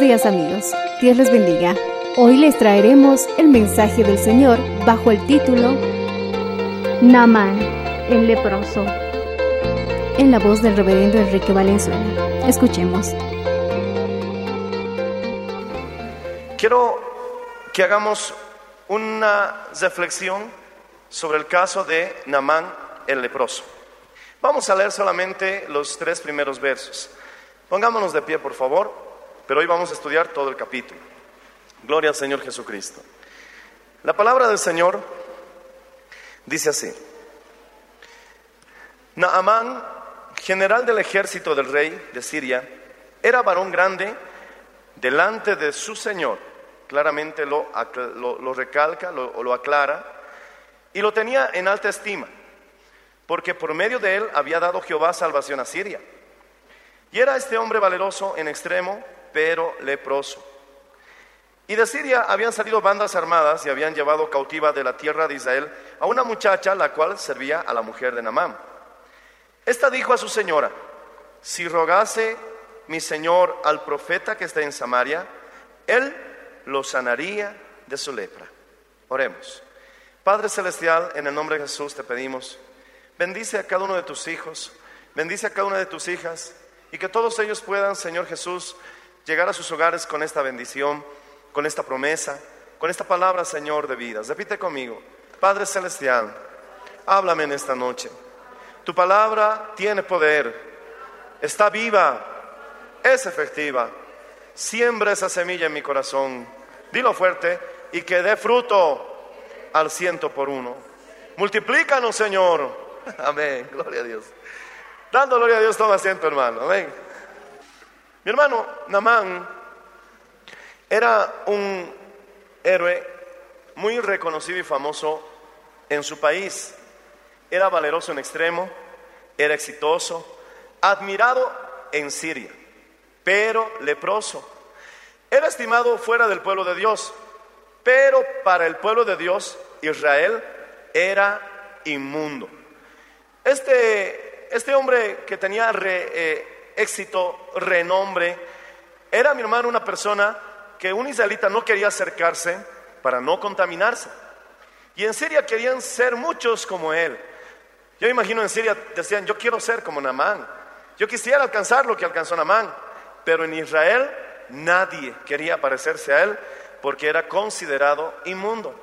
Días amigos, Dios les bendiga. Hoy les traeremos el mensaje del Señor bajo el título Namán, el leproso, en la voz del reverendo Enrique Valenzuela. Escuchemos. Quiero que hagamos una reflexión sobre el caso de Namán el leproso. Vamos a leer solamente los tres primeros versos. Pongámonos de pie, por favor, pero hoy vamos a estudiar todo el capítulo. Gloria al Señor Jesucristo. La palabra del Señor dice así. Naamán, general del ejército del rey de Siria, era varón grande delante de su Señor. Claramente lo, lo- recalca, lo, lo aclara, y lo tenía en alta estima, porque por medio de él había dado Jehová salvación a Siria. Y era este hombre valeroso en extremo, pero leproso. Y de Siria habían salido bandas armadas y habían llevado cautiva de la tierra de Israel a una muchacha la cual servía a la mujer de Namán. Esta dijo a su señora, si rogase mi señor al profeta que está en Samaria, él lo sanaría de su lepra. Oremos. Padre Celestial, en el nombre de Jesús te pedimos, bendice a cada uno de tus hijos, bendice a cada una de tus hijas, y que todos ellos puedan, Señor Jesús, llegar a sus hogares con esta bendición, con esta promesa, con esta palabra, Señor, de vidas. Repite conmigo, Padre Celestial, háblame en esta noche. Tu palabra tiene poder, está viva, es efectiva. Siembra esa semilla en mi corazón. Dilo fuerte y que dé fruto al ciento por uno. Multiplícanos, Señor. Amén. Gloria a Dios. Dando gloria a Dios, toma asiento, hermano. Amén. Mi hermano Namán era un héroe muy reconocido y famoso en su país. Era valeroso en extremo, era exitoso, admirado en Siria, pero leproso. Era estimado fuera del pueblo de Dios, pero para el pueblo de Dios, Israel, era inmundo. Este, este hombre que tenía re- eh, éxito, renombre, era mi hermano una persona que un israelita no quería acercarse para no contaminarse. Y en Siria querían ser muchos como él. Yo imagino en Siria decían, yo quiero ser como Namán. Yo quisiera alcanzar lo que alcanzó Namán. Pero en Israel nadie quería parecerse a él porque era considerado inmundo.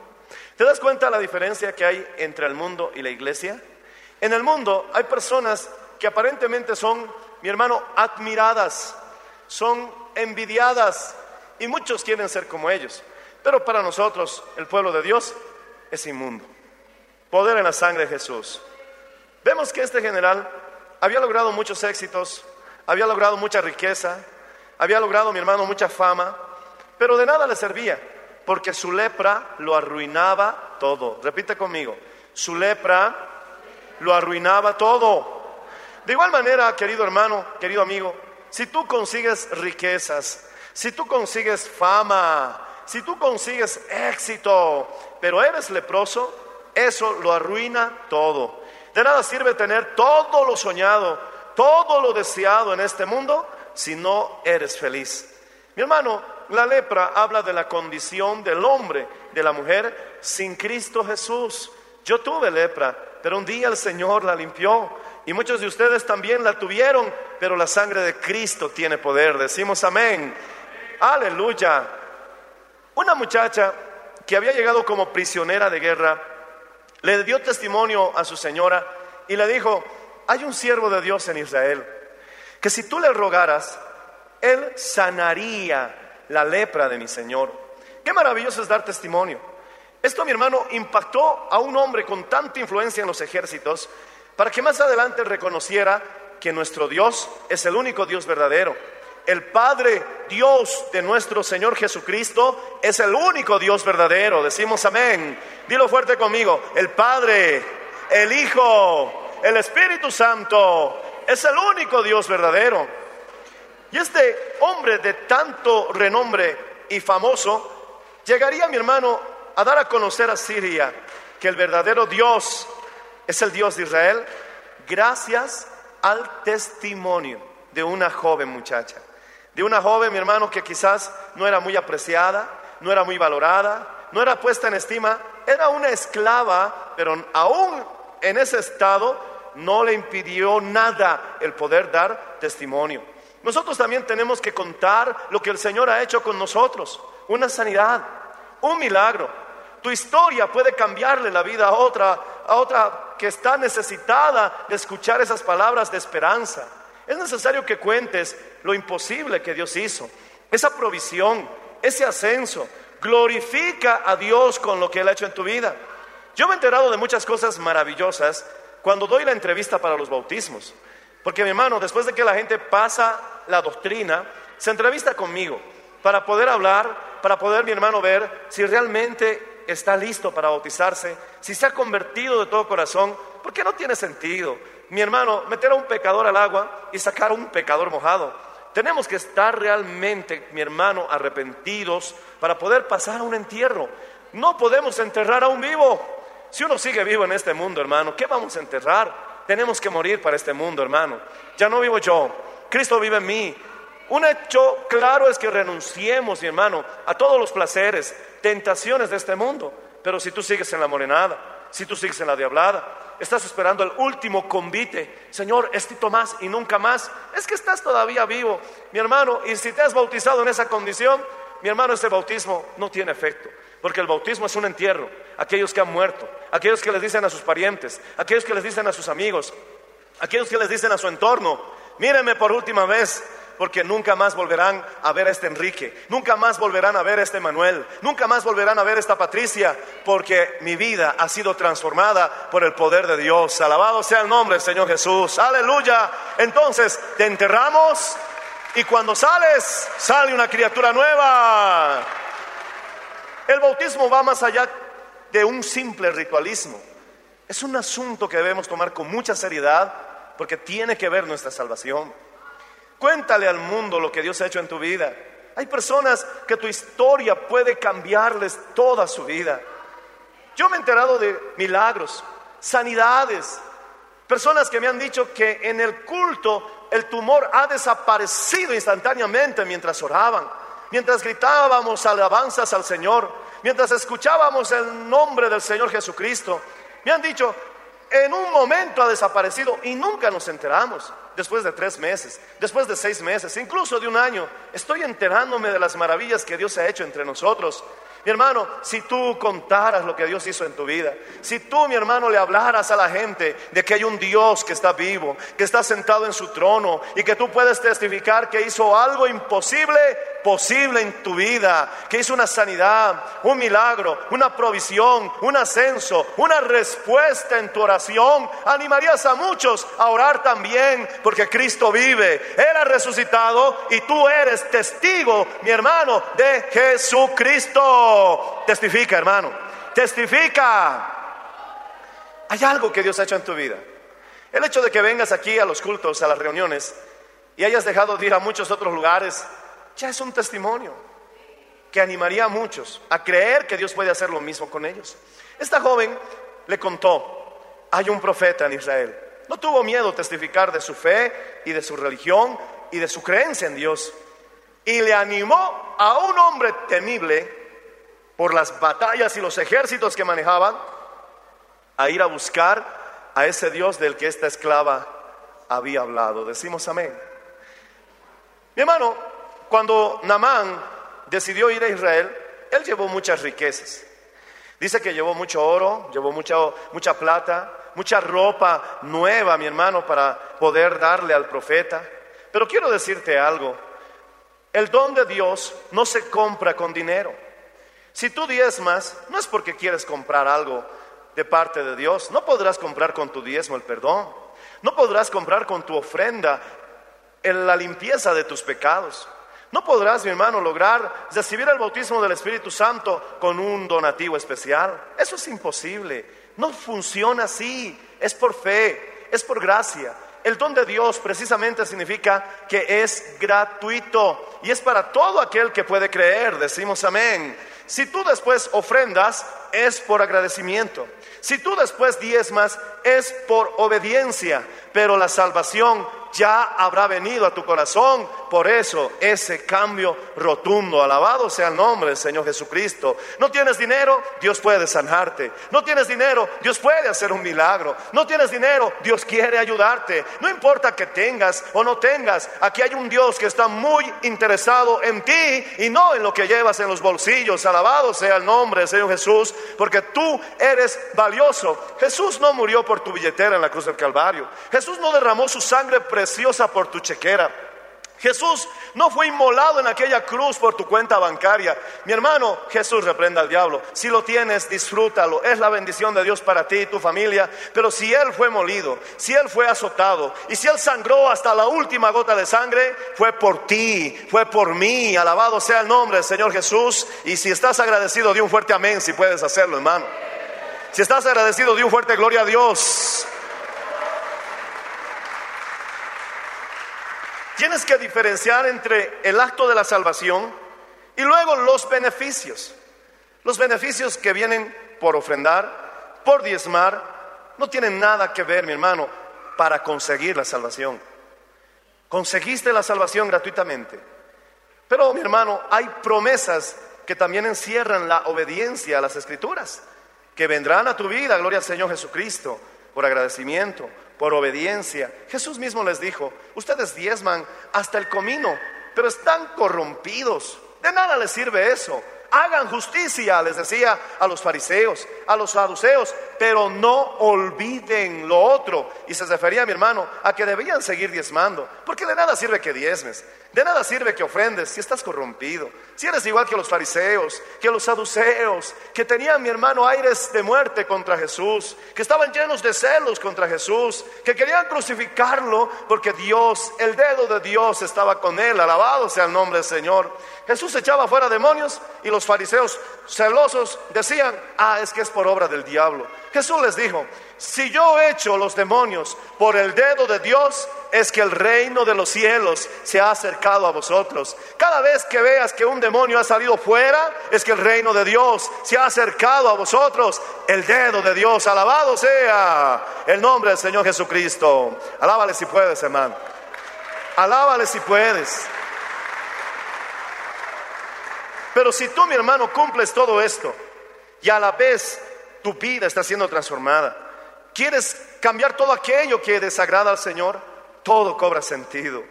¿Te das cuenta la diferencia que hay entre el mundo y la iglesia? En el mundo hay personas que aparentemente son, mi hermano, admiradas, son envidiadas y muchos quieren ser como ellos. Pero para nosotros, el pueblo de Dios, es inmundo. Poder en la sangre de Jesús. Vemos que este general había logrado muchos éxitos, había logrado mucha riqueza, había logrado, mi hermano, mucha fama, pero de nada le servía, porque su lepra lo arruinaba todo. Repite conmigo, su lepra lo arruinaba todo. De igual manera, querido hermano, querido amigo, si tú consigues riquezas, si tú consigues fama, si tú consigues éxito, pero eres leproso, eso lo arruina todo. De nada sirve tener todo lo soñado, todo lo deseado en este mundo si no eres feliz. Mi hermano, la lepra habla de la condición del hombre, de la mujer sin Cristo Jesús. Yo tuve lepra, pero un día el Señor la limpió y muchos de ustedes también la tuvieron, pero la sangre de Cristo tiene poder. Decimos amén. Aleluya. Una muchacha que había llegado como prisionera de guerra le dio testimonio a su señora y le dijo, hay un siervo de Dios en Israel, que si tú le rogaras, él sanaría la lepra de mi Señor. Qué maravilloso es dar testimonio. Esto, mi hermano, impactó a un hombre con tanta influencia en los ejércitos para que más adelante reconociera que nuestro Dios es el único Dios verdadero. El Padre Dios de nuestro Señor Jesucristo es el único Dios verdadero. Decimos amén. Dilo fuerte conmigo. El Padre, el Hijo, el Espíritu Santo es el único Dios verdadero. Y este hombre de tanto renombre y famoso llegaría, mi hermano, a dar a conocer a Siria que el verdadero Dios es el Dios de Israel gracias al testimonio de una joven muchacha. De una joven, mi hermano, que quizás no era muy apreciada, no era muy valorada, no era puesta en estima, era una esclava, pero aún en ese estado no le impidió nada el poder dar testimonio. Nosotros también tenemos que contar lo que el Señor ha hecho con nosotros, una sanidad, un milagro. Tu historia puede cambiarle la vida a otra, a otra que está necesitada de escuchar esas palabras de esperanza. Es necesario que cuentes lo imposible que Dios hizo, esa provisión, ese ascenso. Glorifica a Dios con lo que Él ha hecho en tu vida. Yo me he enterado de muchas cosas maravillosas cuando doy la entrevista para los bautismos. Porque mi hermano, después de que la gente pasa la doctrina, se entrevista conmigo para poder hablar, para poder mi hermano ver si realmente está listo para bautizarse, si se ha convertido de todo corazón, porque no tiene sentido. Mi hermano, meter a un pecador al agua y sacar a un pecador mojado. Tenemos que estar realmente, mi hermano, arrepentidos para poder pasar a un entierro. No podemos enterrar a un vivo. Si uno sigue vivo en este mundo, hermano, ¿qué vamos a enterrar? Tenemos que morir para este mundo, hermano. Ya no vivo yo, Cristo vive en mí. Un hecho claro es que renunciemos, mi hermano, a todos los placeres, tentaciones de este mundo. Pero si tú sigues en la morenada, si tú sigues en la diablada, estás esperando el último convite, Señor, estito más y nunca más, es que estás todavía vivo, mi hermano, y si te has bautizado en esa condición, mi hermano, ese bautismo no tiene efecto, porque el bautismo es un entierro. Aquellos que han muerto, aquellos que les dicen a sus parientes, aquellos que les dicen a sus amigos, aquellos que les dicen a su entorno, mírenme por última vez, porque nunca más volverán a ver a este Enrique, nunca más volverán a ver a este Manuel, nunca más volverán a ver a esta Patricia, porque mi vida ha sido transformada por el poder de Dios. Alabado sea el nombre del Señor Jesús. Aleluya. Entonces, te enterramos y cuando sales, sale una criatura nueva. El bautismo va más allá de un simple ritualismo. Es un asunto que debemos tomar con mucha seriedad porque tiene que ver nuestra salvación. Cuéntale al mundo lo que Dios ha hecho en tu vida. Hay personas que tu historia puede cambiarles toda su vida. Yo me he enterado de milagros, sanidades, personas que me han dicho que en el culto el tumor ha desaparecido instantáneamente mientras oraban, mientras gritábamos alabanzas al Señor, mientras escuchábamos el nombre del Señor Jesucristo. Me han dicho, en un momento ha desaparecido y nunca nos enteramos. Después de tres meses, después de seis meses, incluso de un año, estoy enterándome de las maravillas que Dios ha hecho entre nosotros. Mi hermano, si tú contaras lo que Dios hizo en tu vida, si tú, mi hermano, le hablaras a la gente de que hay un Dios que está vivo, que está sentado en su trono y que tú puedes testificar que hizo algo imposible, posible en tu vida, que hizo una sanidad, un milagro, una provisión, un ascenso, una respuesta en tu oración, animarías a muchos a orar también, porque Cristo vive, Él ha resucitado y tú eres testigo, mi hermano, de Jesucristo. Testifica, hermano. Testifica. Hay algo que Dios ha hecho en tu vida. El hecho de que vengas aquí a los cultos, a las reuniones, y hayas dejado de ir a muchos otros lugares, ya es un testimonio que animaría a muchos a creer que Dios puede hacer lo mismo con ellos. Esta joven le contó, hay un profeta en Israel. No tuvo miedo testificar de su fe y de su religión y de su creencia en Dios. Y le animó a un hombre temible por las batallas y los ejércitos que manejaban a ir a buscar a ese Dios del que esta esclava había hablado. Decimos amén. Mi hermano, cuando Namán decidió ir a Israel, él llevó muchas riquezas. Dice que llevó mucho oro, llevó mucha, mucha plata, mucha ropa nueva, mi hermano, para poder darle al profeta. Pero quiero decirte algo, el don de Dios no se compra con dinero. Si tú diezmas, no es porque quieres comprar algo de parte de Dios, no podrás comprar con tu diezmo el perdón, no podrás comprar con tu ofrenda la limpieza de tus pecados. No podrás, mi hermano, lograr recibir el bautismo del Espíritu Santo con un donativo especial. Eso es imposible. No funciona así. Es por fe, es por gracia. El don de Dios precisamente significa que es gratuito y es para todo aquel que puede creer. Decimos amén. Si tú después ofrendas, es por agradecimiento. Si tú después diezmas, es por obediencia. Pero la salvación ya habrá venido a tu corazón. Por eso ese cambio rotundo, alabado sea el nombre del Señor Jesucristo. No tienes dinero, Dios puede sanarte. No tienes dinero, Dios puede hacer un milagro. No tienes dinero, Dios quiere ayudarte. No importa que tengas o no tengas, aquí hay un Dios que está muy interesado en ti y no en lo que llevas en los bolsillos. Alabado sea el nombre del Señor Jesús, porque tú eres valioso. Jesús no murió por tu billetera en la cruz del Calvario. Jesús no derramó su sangre preciosa por tu chequera. Jesús no fue inmolado en aquella cruz por tu cuenta bancaria. Mi hermano, Jesús reprenda al diablo. Si lo tienes, disfrútalo. Es la bendición de Dios para ti y tu familia. Pero si Él fue molido, si Él fue azotado y si Él sangró hasta la última gota de sangre, fue por ti, fue por mí. Alabado sea el nombre del Señor Jesús. Y si estás agradecido, di un fuerte amén si puedes hacerlo, hermano. Si estás agradecido, di un fuerte gloria a Dios. Tienes que diferenciar entre el acto de la salvación y luego los beneficios. Los beneficios que vienen por ofrendar, por diezmar, no tienen nada que ver, mi hermano, para conseguir la salvación. Conseguiste la salvación gratuitamente. Pero, mi hermano, hay promesas que también encierran la obediencia a las escrituras, que vendrán a tu vida, gloria al Señor Jesucristo, por agradecimiento, por obediencia. Jesús mismo les dijo, ustedes diezman hasta el comino, pero están corrompidos. De nada les sirve eso. Hagan justicia, les decía a los fariseos, a los saduceos, pero no olviden lo otro. Y se refería, mi hermano, a que debían seguir diezmando, porque de nada sirve que diezmes. De nada sirve que ofrendes si estás corrompido, si eres igual que los fariseos, que los saduceos, que tenían, mi hermano, aires de muerte contra Jesús, que estaban llenos de celos contra Jesús, que querían crucificarlo porque Dios, el dedo de Dios estaba con él, alabado sea el nombre del Señor. Jesús echaba fuera demonios y los fariseos celosos decían, ah, es que es por obra del diablo. Jesús les dijo, si yo echo los demonios por el dedo de Dios, es que el reino de los cielos se ha acercado a vosotros. Cada vez que veas que un demonio ha salido fuera, es que el reino de Dios se ha acercado a vosotros. El dedo de Dios, alabado sea el nombre del Señor Jesucristo. Alábale si puedes, hermano. Alábale si puedes. Pero si tú, mi hermano, cumples todo esto y a la vez tu vida está siendo transformada, quieres cambiar todo aquello que desagrada al Señor, todo cobra sentido.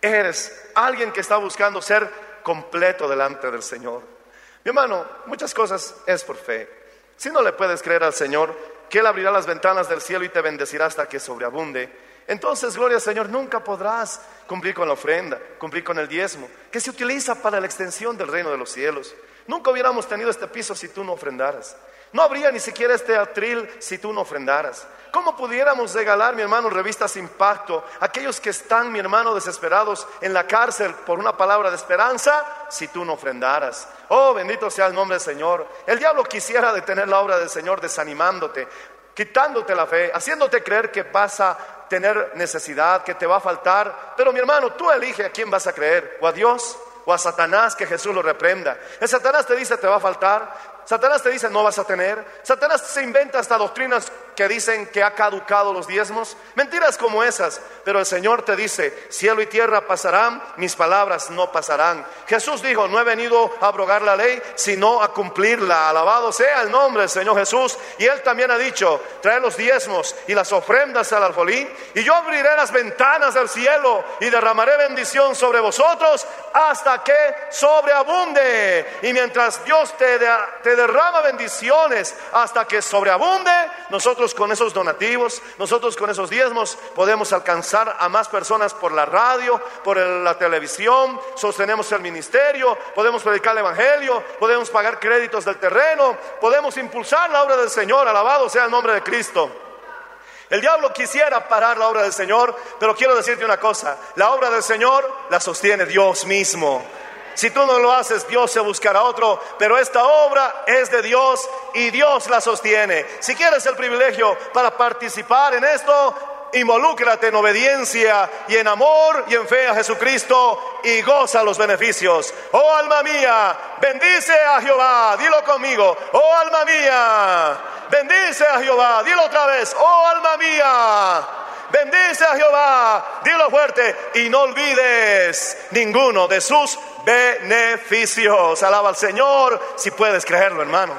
Eres alguien que está buscando ser completo delante del Señor. Mi hermano, muchas cosas es por fe. Si no le puedes creer al Señor, que Él abrirá las ventanas del cielo y te bendecirá hasta que sobreabunde, entonces, gloria al Señor, nunca podrás cumplir con la ofrenda, cumplir con el diezmo, que se utiliza para la extensión del reino de los cielos. Nunca hubiéramos tenido este piso si tú no ofrendaras. No habría ni siquiera este atril si tú no ofrendaras. ¿Cómo pudiéramos regalar, mi hermano, revistas Impacto a aquellos que están, mi hermano, desesperados en la cárcel por una palabra de esperanza si tú no ofrendaras? Oh, bendito sea el nombre del Señor. El diablo quisiera detener la obra del Señor desanimándote, quitándote la fe, haciéndote creer que vas a tener necesidad, que te va a faltar. Pero mi hermano, tú elige a quién vas a creer, o a Dios o a Satanás, que Jesús lo reprenda. El Satanás te dice te va a faltar, Satanás te dice no vas a tener. Satanás se inventa hasta doctrinas que dicen que ha caducado los diezmos. Mentiras como esas. Pero el Señor te dice, cielo y tierra pasarán, mis palabras no pasarán. Jesús dijo, no he venido a abrogar la ley, sino a cumplirla. Alabado sea el nombre del Señor Jesús. Y Él también ha dicho, trae los diezmos y las ofrendas al alfolí. Y yo abriré las ventanas del cielo y derramaré bendición sobre vosotros hasta que sobreabunde. Y mientras Dios te, te derrama bendiciones hasta que sobreabunde, nosotros con esos donativos, nosotros con esos diezmos podemos alcanzar a más personas por la radio, por la televisión, sostenemos el ministerio, podemos predicar el evangelio, podemos pagar créditos del terreno, podemos impulsar la obra del Señor, alabado sea el nombre de Cristo. El diablo quisiera parar la obra del Señor, pero quiero decirte una cosa, la obra del Señor la sostiene Dios mismo. Si tú no lo haces, Dios se buscará otro, pero esta obra es de Dios y Dios la sostiene. Si quieres el privilegio para participar en esto, involúcrate en obediencia y en amor y en fe a Jesucristo y goza los beneficios. Oh alma mía, bendice a Jehová, dilo conmigo. Oh alma mía, bendice a Jehová, dilo otra vez. Oh alma mía. Bendice a Jehová, dilo fuerte y no olvides ninguno de sus beneficios. Alaba al Señor si puedes creerlo, hermano.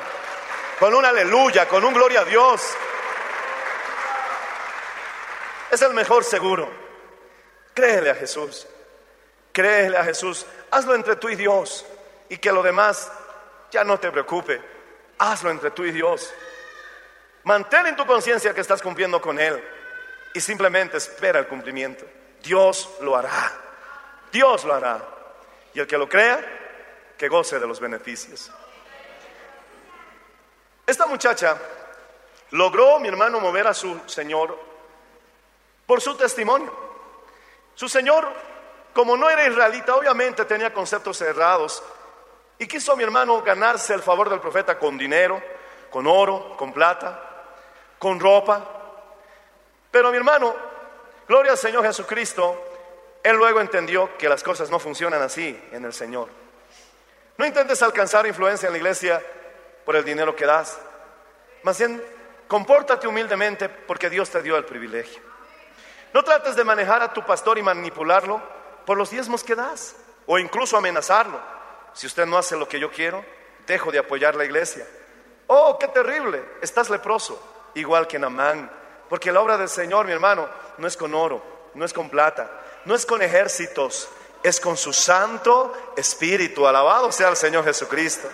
Con un aleluya, con un gloria a Dios. Es el mejor seguro. Créele a Jesús. Créele a Jesús. Hazlo entre tú y Dios. Y que lo demás ya no te preocupe. Hazlo entre tú y Dios. Mantén en tu conciencia que estás cumpliendo con Él. Y simplemente espera el cumplimiento. Dios lo hará. Dios lo hará. Y el que lo crea, que goce de los beneficios. Esta muchacha logró, mi hermano, mover a su Señor por su testimonio. Su Señor, como no era israelita, obviamente tenía conceptos cerrados. Y quiso, mi hermano, ganarse el favor del profeta con dinero, con oro, con plata, con ropa. Pero mi hermano, gloria al Señor Jesucristo, él luego entendió que las cosas no funcionan así en el Señor. No intentes alcanzar influencia en la iglesia por el dinero que das. Más bien, compórtate humildemente porque Dios te dio el privilegio. No trates de manejar a tu pastor y manipularlo por los diezmos que das o incluso amenazarlo. Si usted no hace lo que yo quiero, dejo de apoyar la iglesia. Oh, qué terrible, estás leproso, igual que Namán. Porque la obra del Señor, mi hermano, no es con oro, no es con plata, no es con ejércitos, es con su Santo Espíritu. Alabado sea el Señor Jesucristo.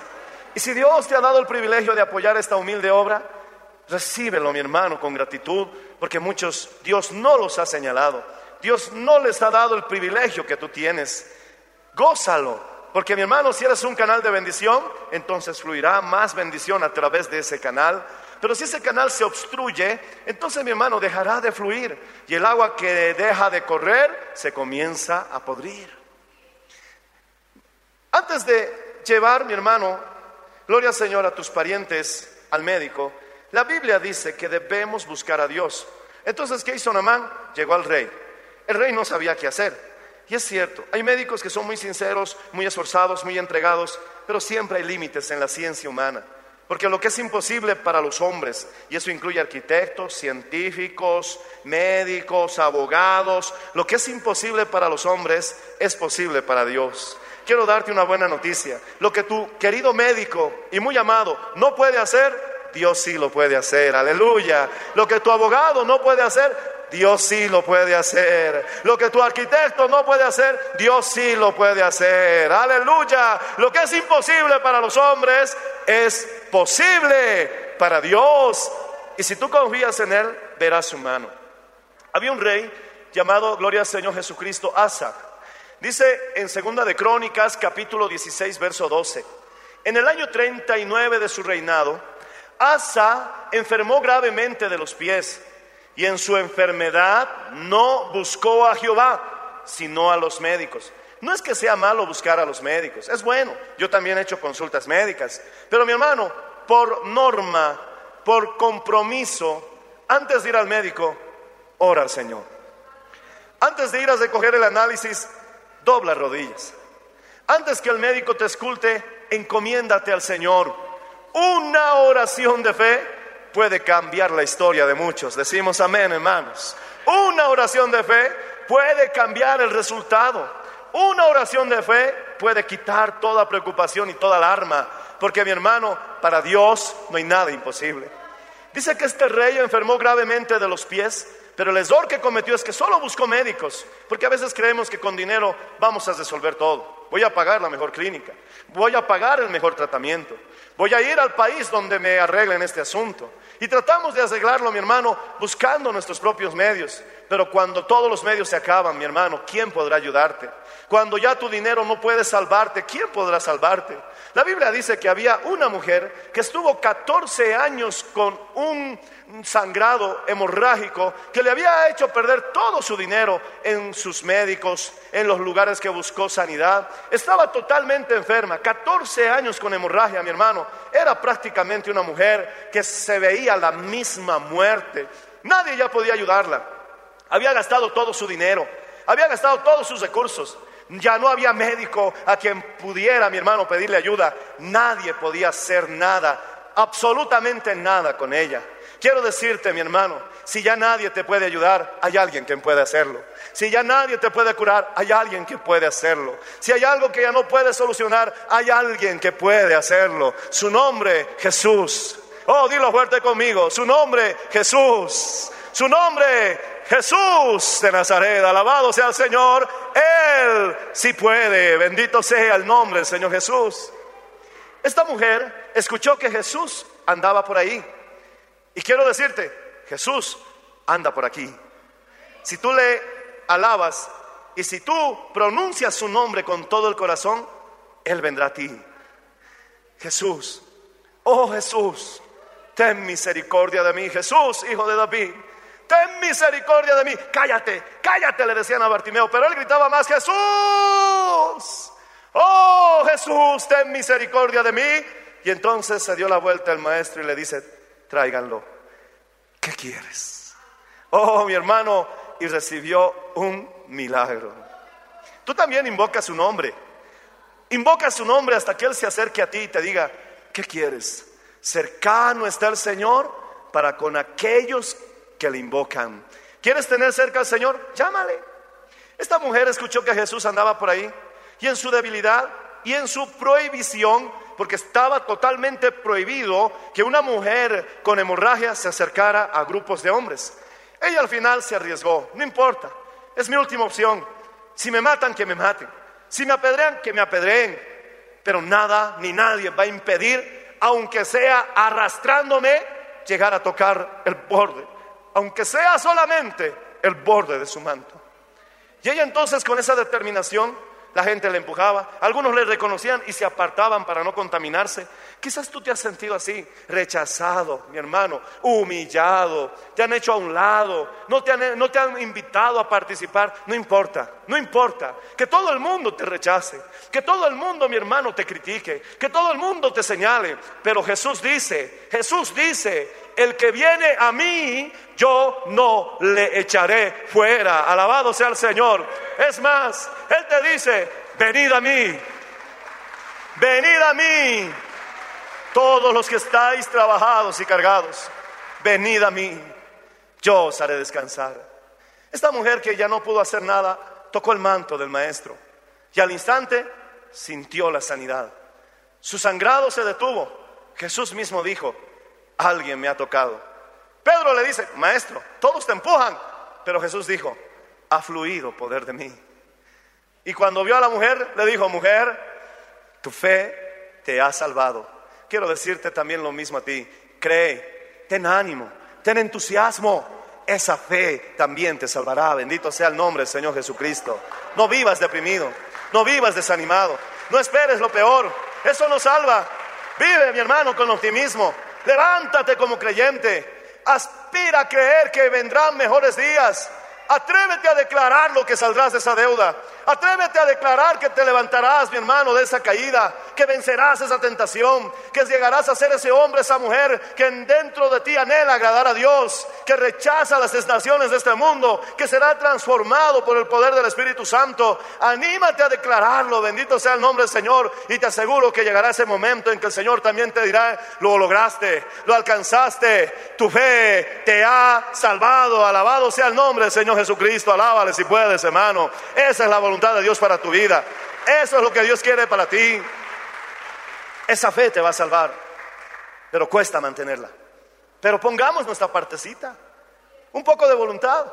Y si Dios te ha dado el privilegio de apoyar esta humilde obra, recíbelo, mi hermano, con gratitud, porque muchos Dios no los ha señalado. Dios no les ha dado el privilegio que tú tienes. Gózalo, porque mi hermano, si eres un canal de bendición, entonces fluirá más bendición a través de ese canal. Pero si ese canal se obstruye, entonces mi hermano dejará de fluir y el agua que deja de correr se comienza a podrir. Antes de llevar, mi hermano, gloria Señor a tus parientes al médico, la Biblia dice que debemos buscar a Dios. Entonces, ¿qué hizo Namán? Llegó al rey. El rey no sabía qué hacer. Y es cierto, hay médicos que son muy sinceros, muy esforzados, muy entregados, pero siempre hay límites en la ciencia humana. Porque lo que es imposible para los hombres, y eso incluye arquitectos, científicos, médicos, abogados, lo que es imposible para los hombres es posible para Dios. Quiero darte una buena noticia. Lo que tu querido médico y muy amado no puede hacer, Dios sí lo puede hacer. Aleluya. Lo que tu abogado no puede hacer, Dios sí lo puede hacer. Lo que tu arquitecto no puede hacer, Dios sí lo puede hacer. Aleluya. Lo que es imposible para los hombres es posible para Dios. Y si tú confías en Él, verás su mano. Había un rey llamado, gloria al Señor Jesucristo, Asa. Dice en Segunda de Crónicas, capítulo 16, verso 12. En el año 39 de su reinado, Asa enfermó gravemente de los pies y en su enfermedad no buscó a Jehová, sino a los médicos. No es que sea malo buscar a los médicos, es bueno. Yo también he hecho consultas médicas. Pero mi hermano, por norma, por compromiso, antes de ir al médico, ora al Señor. Antes de ir a recoger el análisis, dobla rodillas. Antes que el médico te esculte, encomiéndate al Señor. Una oración de fe puede cambiar la historia de muchos. Decimos amén, hermanos. Una oración de fe puede cambiar el resultado. Una oración de fe puede quitar toda preocupación y toda alarma. Porque mi hermano, para Dios no hay nada imposible. Dice que este rey enfermó gravemente de los pies, pero el error que cometió es que solo buscó médicos, porque a veces creemos que con dinero vamos a resolver todo. Voy a pagar la mejor clínica, voy a pagar el mejor tratamiento, voy a ir al país donde me arreglen este asunto. Y tratamos de arreglarlo, mi hermano, buscando nuestros propios medios. Pero cuando todos los medios se acaban, mi hermano, ¿quién podrá ayudarte? Cuando ya tu dinero no puede salvarte, ¿quién podrá salvarte? La Biblia dice que había una mujer que estuvo 14 años con un sangrado hemorrágico que le había hecho perder todo su dinero en sus médicos, en los lugares que buscó sanidad. Estaba totalmente enferma, 14 años con hemorragia, mi hermano. Era prácticamente una mujer que se veía la misma muerte. Nadie ya podía ayudarla. Había gastado todo su dinero, había gastado todos sus recursos. Ya no había médico a quien pudiera, mi hermano, pedirle ayuda. Nadie podía hacer nada, absolutamente nada con ella. Quiero decirte, mi hermano, si ya nadie te puede ayudar, hay alguien quien puede hacerlo. Si ya nadie te puede curar, hay alguien que puede hacerlo. Si hay algo que ya no puede solucionar, hay alguien que puede hacerlo. Su nombre, Jesús. Oh, dilo fuerte conmigo. Su nombre, Jesús. Su nombre, Jesús de Nazaret. Alabado sea el Señor. Él sí puede. Bendito sea el nombre del Señor Jesús. Esta mujer escuchó que Jesús andaba por ahí. Y quiero decirte, Jesús anda por aquí. Si tú le alabas y si tú pronuncias su nombre con todo el corazón, Él vendrá a ti. Jesús, oh Jesús, ten misericordia de mí. Jesús, hijo de David, ten misericordia de mí. Cállate, cállate, le decían a Bartimeo, pero él gritaba más, Jesús, oh Jesús, ten misericordia de mí. Y entonces se dio la vuelta el maestro y le dice, tráiganlo. ¿Qué quieres? Oh, mi hermano, y recibió un milagro. Tú también invocas su nombre. Invoca su nombre hasta que Él se acerque a ti y te diga, ¿qué quieres? Cercano está el Señor para con aquellos que le invocan. ¿Quieres tener cerca al Señor? Llámale. Esta mujer escuchó que Jesús andaba por ahí y en su debilidad y en su prohibición, porque estaba totalmente prohibido que una mujer con hemorragia se acercara a grupos de hombres. Ella al final se arriesgó, no importa, es mi última opción. Si me matan, que me maten. Si me apedrean, que me apedreen. Pero nada ni nadie va a impedir, aunque sea arrastrándome, llegar a tocar el borde, aunque sea solamente el borde de su manto. Y ella entonces con esa determinación la gente le empujaba, algunos le reconocían y se apartaban para no contaminarse. Quizás tú te has sentido así, rechazado, mi hermano, humillado, te han hecho a un lado, no te han, no te han invitado a participar, no importa, no importa, que todo el mundo te rechace, que todo el mundo, mi hermano, te critique, que todo el mundo te señale, pero Jesús dice, Jesús dice, el que viene a mí, yo no le echaré fuera. Alabado sea el Señor. Es más, Él te dice, venid a mí, venid a mí, todos los que estáis trabajados y cargados, venid a mí, yo os haré descansar. Esta mujer que ya no pudo hacer nada, tocó el manto del maestro y al instante sintió la sanidad. Su sangrado se detuvo. Jesús mismo dijo, alguien me ha tocado. Pedro le dice, maestro, todos te empujan. Pero Jesús dijo, ha fluido poder de mí. Y cuando vio a la mujer, le dijo, mujer, tu fe te ha salvado. Quiero decirte también lo mismo a ti. Cree, ten ánimo, ten entusiasmo. Esa fe también te salvará. Bendito sea el nombre del Señor Jesucristo. No vivas deprimido, no vivas desanimado, no esperes lo peor. Eso no salva. Vive, mi hermano, con optimismo. Levántate como creyente. Aspira a creer que vendrán mejores días. Atrévete a declarar lo que saldrás de esa deuda. Atrévete a declarar que te levantarás, mi hermano, de esa caída. que vencerás esa tentación, que llegarás a ser ese hombre, esa mujer que dentro de ti anhela agradar a Dios, que rechaza las tentaciones de este mundo, que será transformado por el poder del Espíritu Santo. Anímate a declararlo, bendito sea el nombre del Señor, y te aseguro que llegará ese momento en que el Señor también te dirá, lo lograste, lo alcanzaste, tu fe te ha salvado, alabado sea el nombre del Señor Jesucristo, alábale si puedes, hermano. Esa es la voluntad de Dios para tu vida. Eso es lo que Dios quiere para ti. Esa fe te va a salvar, pero cuesta mantenerla. Pero pongamos nuestra partecita, un poco de voluntad,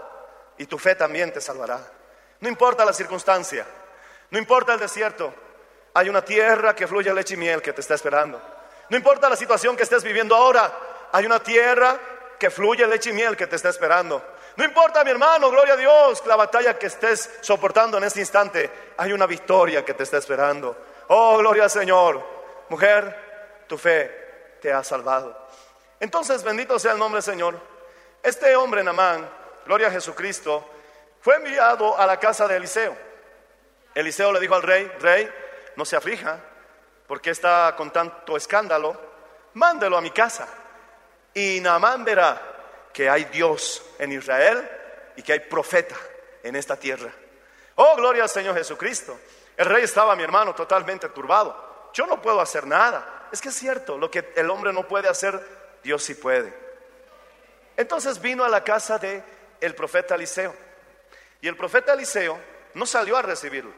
y tu fe también te salvará. No importa la circunstancia, no importa el desierto, hay una tierra que fluye leche y miel que te está esperando. No importa la situación que estés viviendo ahora, hay una tierra que fluye leche y miel que te está esperando. No importa, mi hermano, gloria a Dios, la batalla que estés soportando en este instante, hay una victoria que te está esperando. Oh, gloria al Señor. Mujer, tu fe te ha salvado. Entonces, bendito sea el nombre del Señor. Este hombre, Namán, gloria a Jesucristo, fue enviado a la casa de Eliseo. Eliseo le dijo al rey, rey, no se aflija, porque está con tanto escándalo, mándelo a mi casa. Y Naamán verá que hay Dios en Israel y que hay profeta en esta tierra. Oh, gloria al Señor Jesucristo. El rey estaba, mi hermano, totalmente turbado. Yo no puedo hacer nada. Es que es cierto, lo que el hombre no puede hacer, Dios sí puede. Entonces vino a la casa de el profeta Eliseo. Y el profeta Eliseo no salió a recibirlo.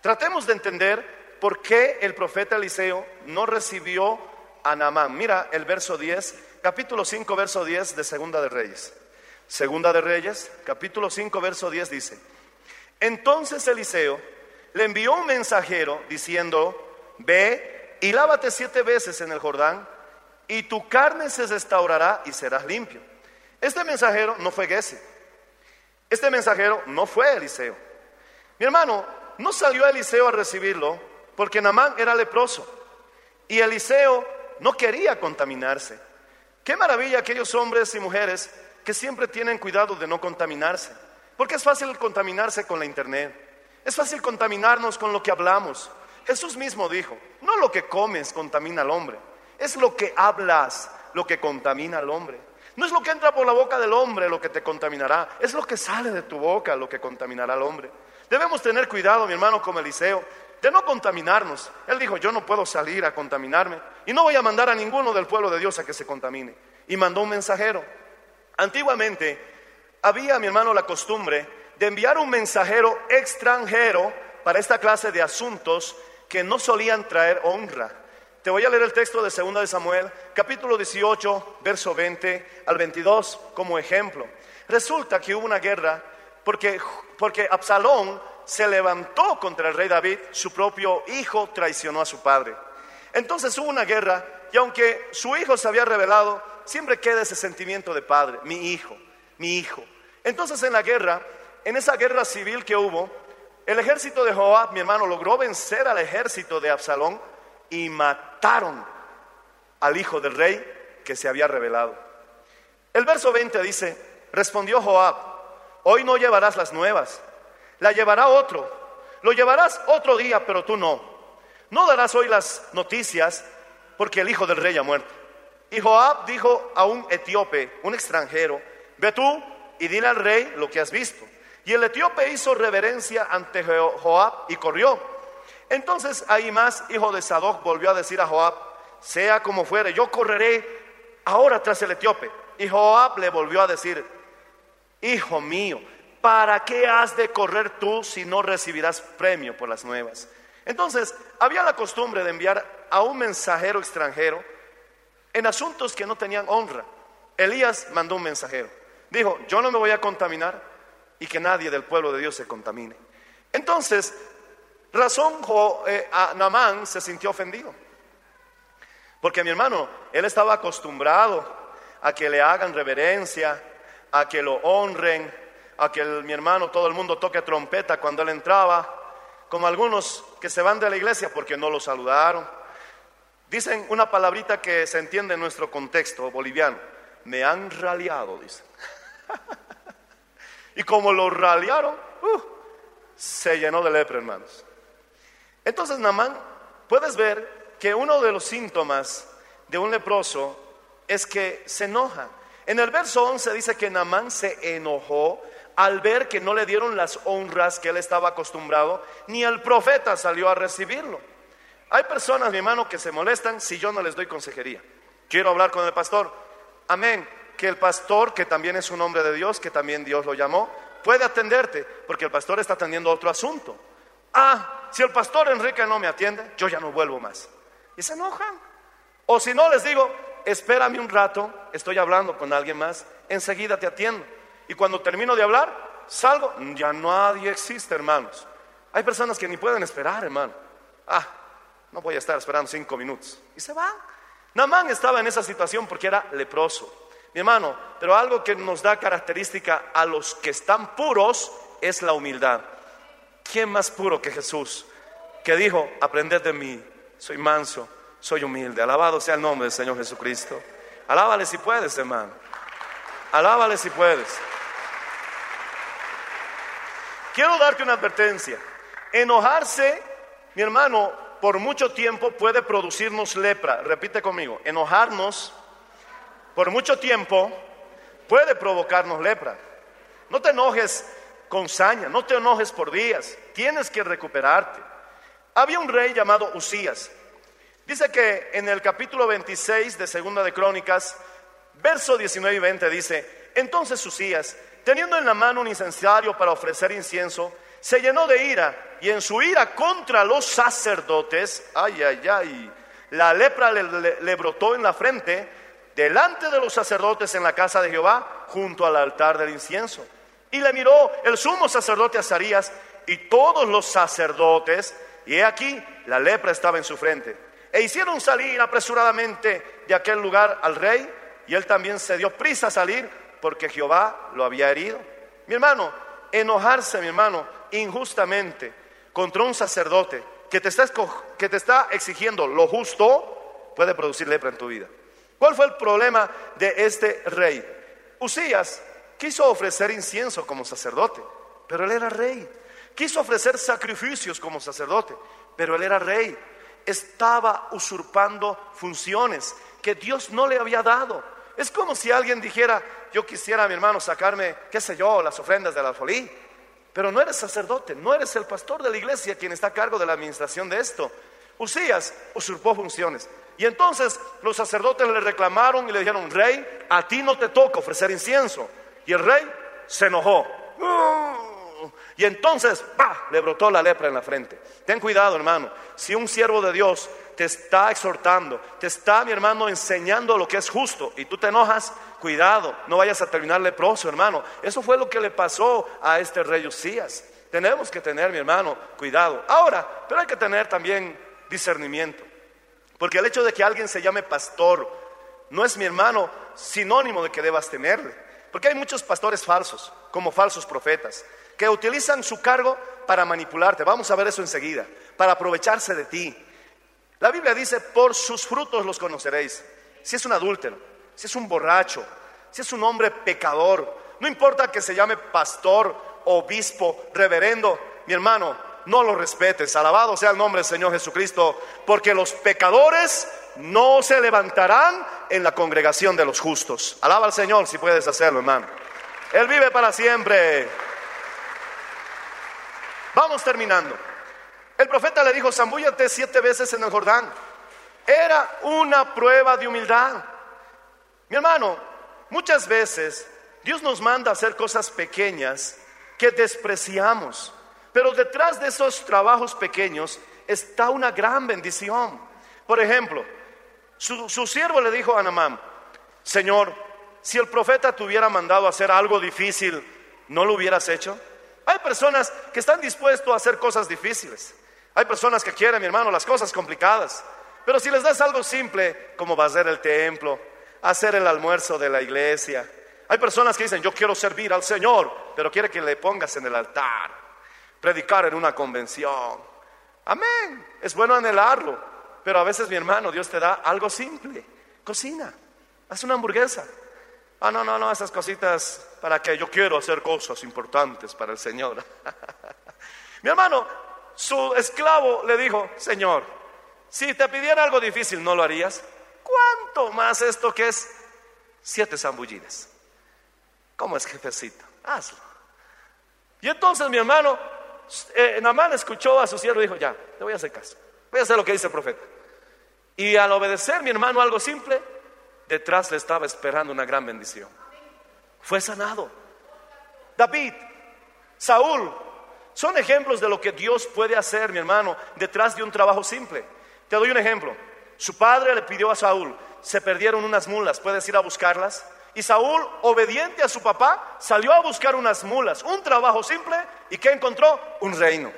Tratemos de entender por qué el profeta Eliseo no recibió a Naamán. Mira el verso 10, capítulo 5, verso 10 de Segunda de Reyes. Segunda de Reyes, capítulo 5, verso 10 dice, entonces Eliseo le envió un mensajero diciendo, ve y lávate siete veces en el Jordán y tu carne se restaurará y serás limpio. Este mensajero no fue Gese. Este mensajero no fue Eliseo. Mi hermano, no salió Eliseo a recibirlo porque Namán era leproso y Eliseo no quería contaminarse. Qué maravilla aquellos hombres y mujeres que siempre tienen cuidado de no contaminarse. Porque es fácil contaminarse con la internet. Es fácil contaminarnos con lo que hablamos. Jesús mismo dijo, no lo que comes contamina al hombre, es lo que hablas lo que contamina al hombre. No es lo que entra por la boca del hombre lo que te contaminará, es lo que sale de tu boca lo que contaminará al hombre. Debemos tener cuidado, mi hermano, como Eliseo, de no contaminarnos. Él dijo, yo no puedo salir a contaminarme y no voy a mandar a ninguno del pueblo de Dios a que se contamine. Y mandó un mensajero. Antiguamente había, mi hermano, la costumbre de enviar un mensajero extranjero para esta clase de asuntos que no solían traer honra. Te voy a leer el texto de 2 de Samuel, capítulo 18, verso 20 al 22, como ejemplo. Resulta que hubo una guerra porque, porque Absalón se levantó contra el rey David, su propio hijo traicionó a su padre. Entonces hubo una guerra y aunque su hijo se había revelado, siempre queda ese sentimiento de padre, mi hijo, mi hijo. Entonces en la guerra, en esa guerra civil que hubo, el ejército de Joab, mi hermano, logró vencer al ejército de Absalón y mataron al hijo del rey que se había revelado. El verso 20 dice, respondió Joab, hoy no llevarás las nuevas, la llevará otro, lo llevarás otro día, pero tú no. No darás hoy las noticias porque el hijo del rey ha muerto. Y Joab dijo a un etíope, un extranjero, ve tú y dile al rey lo que has visto. Y el etíope hizo reverencia ante Joab y corrió. Entonces más hijo de Sadoc, volvió a decir a Joab, sea como fuere, yo correré ahora tras el etíope. Y Joab le volvió a decir, hijo mío, ¿para qué has de correr tú si no recibirás premio por las nuevas? Entonces, había la costumbre de enviar a un mensajero extranjero en asuntos que no tenían honra. Elías mandó un mensajero. Dijo, yo no me voy a contaminar y que nadie del pueblo de Dios se contamine. Entonces, razón eh, a se sintió ofendido. Porque mi hermano, él estaba acostumbrado a que le hagan reverencia, a que lo honren, a que mi hermano, todo el mundo toque trompeta cuando él entraba, como algunos que se van de la iglesia porque no lo saludaron. Dicen una palabrita que se entiende en nuestro contexto boliviano. Me han raleado, dicen. y como lo ralearon, uh, se llenó de lepra, hermanos. Entonces Namán puedes ver que uno de los síntomas de un leproso es que se enoja. En el verso 11 dice que Naamán se enojó al ver que no le dieron las honras que él estaba acostumbrado, ni el profeta salió a recibirlo. Hay personas, mi hermano, que se molestan si yo no les doy consejería. Quiero hablar con el pastor. Amén. Que el pastor, que también es un hombre de Dios, que también Dios lo llamó, puede atenderte, porque el pastor está atendiendo otro asunto. Ah, si el pastor Enrique no me atiende, yo ya no vuelvo más. Y se enojan. O si no les digo, espérame un rato, estoy hablando con alguien más, enseguida te atiendo. Y cuando termino de hablar, salgo, ya nadie existe, hermanos. Hay personas que ni pueden esperar, hermano. Ah, no voy a estar esperando cinco minutos. Y se van. Namán estaba en esa situación porque era leproso. Mi hermano, pero algo que nos da característica a los que están puros es la humildad. ¿Quién más puro que Jesús? Que dijo, aprended de mí, soy manso, soy humilde. Alabado sea el nombre del Señor Jesucristo. Alábale si puedes, hermano. Alábale si puedes. Quiero darte una advertencia. Enojarse, mi hermano, por mucho tiempo puede producirnos lepra. Repite conmigo, enojarnos por mucho tiempo puede provocarnos lepra. No te enojes con saña, no te enojes por días, tienes que recuperarte. Había un rey llamado Usías. Dice que en el capítulo 26 de Segunda de Crónicas, verso 19 y 20 dice, entonces Usías, teniendo en la mano un incensario para ofrecer incienso, se llenó de ira y en su ira contra los sacerdotes, ay, ay, ay, la lepra le, le- brotó en la frente delante de los sacerdotes en la casa de Jehová junto al altar del incienso. Y le miró el sumo sacerdote Azarías y todos los sacerdotes, y he aquí la lepra estaba en su frente. E hicieron salir apresuradamente de aquel lugar al rey, y él también se dio prisa a salir porque Jehová lo había herido. Mi hermano, enojarse, mi hermano, injustamente contra un sacerdote que te está, que te está exigiendo lo justo, puede producir lepra en tu vida. ¿Cuál fue el problema de este rey? Usías quiso ofrecer incienso como sacerdote, pero él era rey. Quiso ofrecer sacrificios como sacerdote, pero él era rey. Estaba usurpando funciones que Dios no le había dado. Es como si alguien dijera, yo quisiera, mi hermano, sacarme, qué sé yo, las ofrendas de la folí, pero no eres sacerdote, no eres el pastor de la iglesia quien está a cargo de la administración de esto. Usías usurpó funciones. Y entonces los sacerdotes le reclamaron y le dijeron, rey, a ti no te toca ofrecer incienso. Y el rey se enojó. Y entonces, ¡pa! le brotó la lepra en la frente. Ten cuidado, hermano. Si un siervo de Dios te está exhortando, te está, mi hermano, enseñando lo que es justo y tú te enojas, cuidado, no vayas a terminar leproso, hermano. Eso fue lo que le pasó a este rey Usías. Tenemos que tener, mi hermano, cuidado. Ahora, pero hay que tener también discernimiento. Porque el hecho de que alguien se llame pastor no es, mi hermano, sinónimo de que debas temerle. Porque hay muchos pastores falsos, como falsos profetas, que utilizan su cargo para manipularte. Vamos a ver eso enseguida, para aprovecharse de ti. La Biblia dice, por sus frutos los conoceréis. Si es un adúltero, si es un borracho, si es un hombre pecador, no importa que se llame pastor, obispo, reverendo, mi hermano, no lo respetes. Alabado sea el nombre del Señor Jesucristo, porque los pecadores no se levantarán en la congregación de los justos. Alaba al Señor si puedes hacerlo, hermano. Él vive para siempre. Vamos terminando. El profeta le dijo, zambúllate siete veces en el Jordán. Era una prueba de humildad. Mi hermano, muchas veces Dios nos manda a hacer cosas pequeñas que despreciamos, pero detrás de esos trabajos pequeños está una gran bendición. Por ejemplo, su, siervo le dijo a Anamán, Señor, si el profeta te hubiera mandado a hacer algo difícil, ¿no lo hubieras hecho? Hay personas que están dispuestos a hacer cosas difíciles. Hay personas que quieren, mi hermano, las cosas complicadas. Pero si les das algo simple, como va a ser el templo, hacer el almuerzo de la iglesia. Hay personas que dicen, yo quiero servir al Señor, pero quiere que le pongas en el altar, predicar en una convención. Amén. Es bueno anhelarlo, pero a veces, mi hermano, Dios te da algo simple. Cocina, haz una hamburguesa. Ah, no, no, no, esas cositas para que yo quiero hacer cosas importantes para el Señor. mi hermano, su esclavo le dijo, Señor, Si te pidiera algo difícil, ¿no lo harías? ¿Cuánto más esto que es siete zambullidas? ¿Cómo es jefecito? Hazlo. Y entonces mi hermano, eh, Namán escuchó a su siervo y dijo, ya, te voy a hacer caso. Voy a hacer lo que dice el profeta. Y al obedecer mi hermano algo simple, detrás le estaba esperando una gran bendición. Fue sanado. David, Saúl, son ejemplos de lo que Dios puede hacer, mi hermano, detrás de un trabajo simple. Te doy un ejemplo. Su padre le pidió a Saúl, se perdieron unas mulas, ¿puedes ir a buscarlas? Y Saúl, obediente a su papá, salió a buscar unas mulas, un trabajo simple, ¿y qué encontró? Un reino.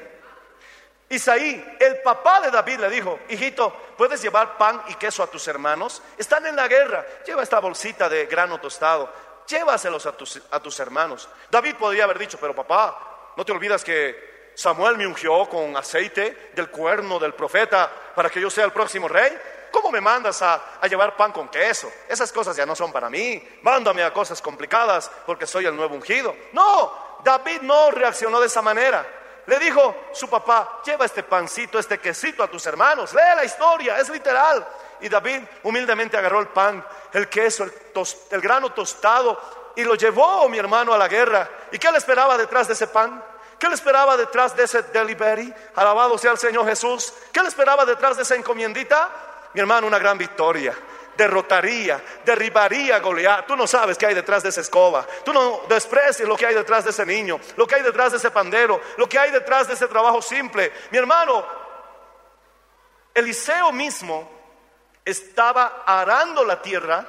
Isaí, el papá de David, le dijo, hijito, ¿puedes llevar pan y queso a tus hermanos? Están en la guerra, lleva esta bolsita de grano tostado, llévaselos a tus, a tus hermanos. David podría haber dicho, pero papá, ¿no te olvidas que Samuel me ungió con aceite del cuerno del profeta para que yo sea el próximo rey? ¿Cómo me mandas a, llevar pan con queso? Esas cosas ya no son para mí. Mándame a cosas complicadas porque soy el nuevo ungido. No, David no reaccionó de esa manera. Le dijo su papá, lleva este pancito, este quesito a tus hermanos. Lee la historia, es literal. Y David humildemente agarró el pan, el queso, el, grano tostado y lo llevó, mi hermano, a la guerra. ¿Y qué le esperaba detrás de ese pan? ¿Qué le esperaba detrás de ese delivery? Alabado sea el Señor Jesús. ¿Qué le esperaba detrás de esa encomiendita? Mi hermano, una gran victoria derrotaría, derribaría a Goliat. Tú no sabes qué hay detrás de esa escoba. Tú no desprecies lo que hay detrás de ese niño, lo que hay detrás de ese pandero, lo que hay detrás de ese trabajo simple. Mi hermano, Eliseo mismo estaba arando la tierra